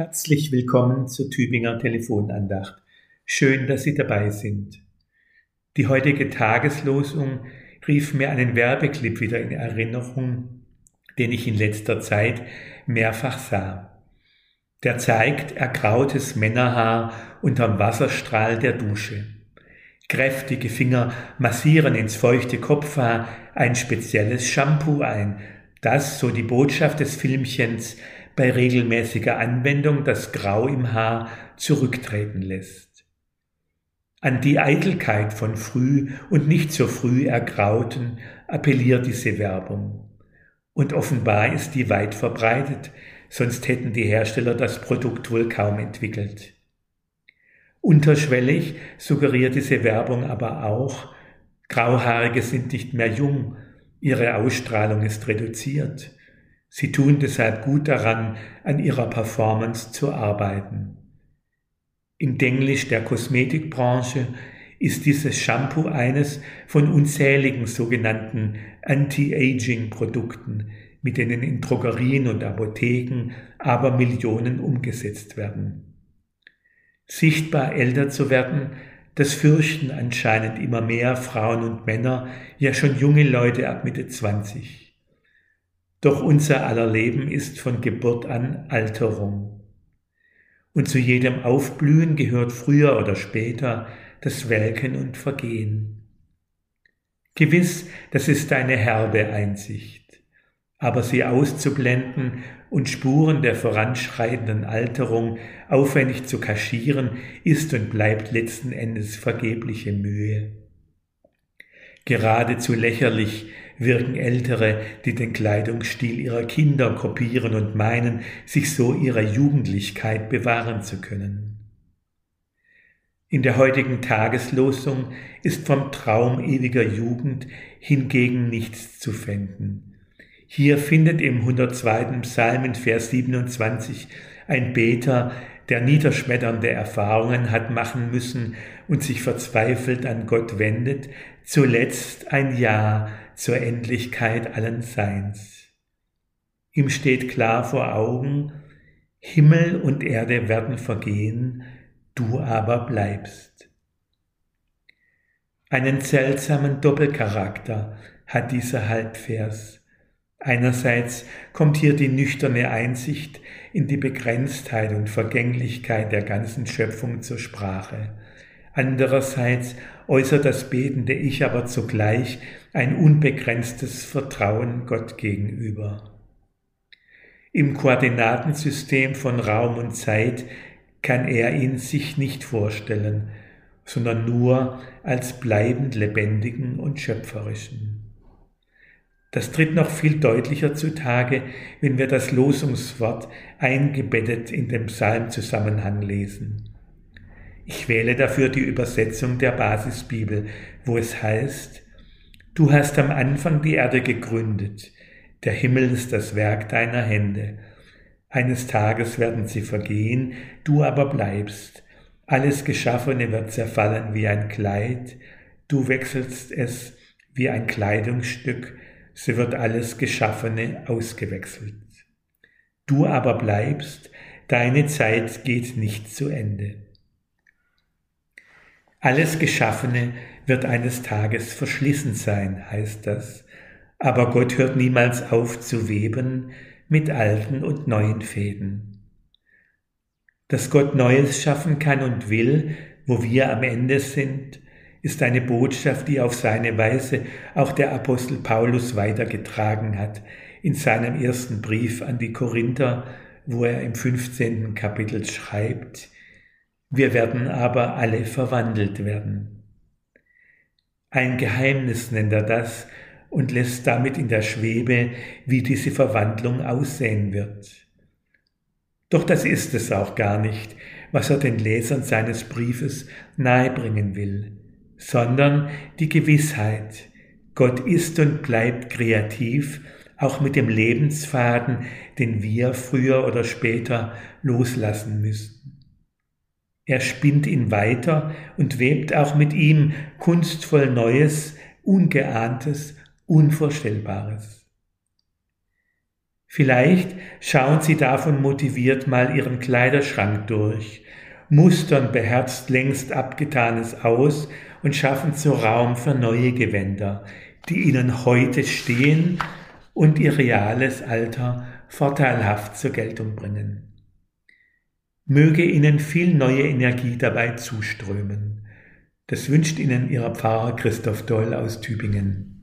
Herzlich willkommen zur Tübinger Telefonandacht. Schön, dass Sie dabei sind. Die heutige Tageslosung rief mir einen Werbeclip wieder in Erinnerung, den ich in letzter Zeit mehrfach sah. Der zeigt ergrautes Männerhaar unterm Wasserstrahl der Dusche. Kräftige Finger massieren ins feuchte Kopfhaar ein spezielles Shampoo ein, das, so die Botschaft des Filmchens, bei regelmäßiger Anwendung das Grau im Haar zurücktreten lässt. An die Eitelkeit von früh und nicht so früh Ergrauten appelliert diese Werbung. Und offenbar ist die weit verbreitet, sonst hätten die Hersteller das Produkt wohl kaum entwickelt. Unterschwellig suggeriert diese Werbung aber auch, Grauhaarige sind nicht mehr jung, ihre Ausstrahlung ist reduziert. Sie tun deshalb gut daran, an ihrer Performance zu arbeiten. Im Denglisch der Kosmetikbranche ist dieses Shampoo eines von unzähligen sogenannten Anti-Aging-Produkten, mit denen in Drogerien und Apotheken aber Millionen umgesetzt werden. Sichtbar älter zu werden, das fürchten anscheinend immer mehr Frauen und Männer, ja schon junge Leute ab Mitte 20. Doch unser aller Leben ist von Geburt an Alterung. Und zu jedem Aufblühen gehört früher oder später das Welken und Vergehen. Gewiss, das ist eine herbe Einsicht, aber sie auszublenden und Spuren der voranschreitenden Alterung aufwendig zu kaschieren, ist und bleibt letzten Endes vergebliche Mühe. Geradezu lächerlich wirken Ältere, die den Kleidungsstil ihrer Kinder kopieren und meinen, sich so ihrer Jugendlichkeit bewahren zu können. In der heutigen Tageslosung ist vom Traum ewiger Jugend hingegen nichts zu finden. Hier findet im 102. Psalm in Vers 27 ein Beter, der niederschmetternde Erfahrungen hat machen müssen und sich verzweifelt an Gott wendet, zuletzt ein Ja zur Endlichkeit allen Seins. Ihm steht klar vor Augen, Himmel und Erde werden vergehen, du aber bleibst. Einen seltsamen Doppelcharakter hat dieser Halbvers. Einerseits kommt hier die nüchterne Einsicht in die Begrenztheit und Vergänglichkeit der ganzen Schöpfung zur Sprache. Andererseits äußert das betende Ich aber zugleich ein unbegrenztes Vertrauen Gott gegenüber. Im Koordinatensystem von Raum und Zeit kann er ihn sich nicht vorstellen, sondern nur als bleibend lebendigen und schöpferischen. Das tritt noch viel deutlicher zutage, wenn wir das Losungswort eingebettet in dem Psalmzusammenhang lesen. Ich wähle dafür die Übersetzung der Basisbibel, wo es heißt, Du hast am Anfang die Erde gegründet, der Himmel ist das Werk deiner Hände. Eines Tages werden sie vergehen, du aber bleibst. Alles Geschaffene wird zerfallen wie ein Kleid, du wechselst es wie ein Kleidungsstück, so wird alles Geschaffene ausgewechselt. Du aber bleibst, deine Zeit geht nicht zu Ende. Alles Geschaffene wird eines Tages verschlissen sein, heißt das, aber Gott hört niemals auf zu weben mit alten und neuen Fäden. Dass Gott Neues schaffen kann und will, wo wir am Ende sind, ist eine Botschaft, die auf seine Weise auch der Apostel Paulus weitergetragen hat in seinem ersten Brief an die Korinther, wo er im 15. Kapitel schreibt, wir werden aber alle verwandelt werden. Ein Geheimnis nennt er das und lässt damit in der Schwebe, wie diese Verwandlung aussehen wird. Doch das ist es auch gar nicht, was er den Lesern seines Briefes nahebringen will, sondern die Gewissheit, Gott ist und bleibt kreativ, auch mit dem Lebensfaden, den wir früher oder später loslassen müssen. Er spinnt ihn weiter und webt auch mit ihm kunstvoll Neues, Ungeahntes, Unvorstellbares. Vielleicht schauen Sie davon motiviert mal Ihren Kleiderschrank durch, mustern beherzt längst Abgetanes aus und schaffen so Raum für neue Gewänder, die Ihnen heute stehen und Ihr reales Alter vorteilhaft zur Geltung bringen. Möge Ihnen viel neue Energie dabei zuströmen. Das wünscht Ihnen Ihr Pfarrer Christoph Doll aus Tübingen.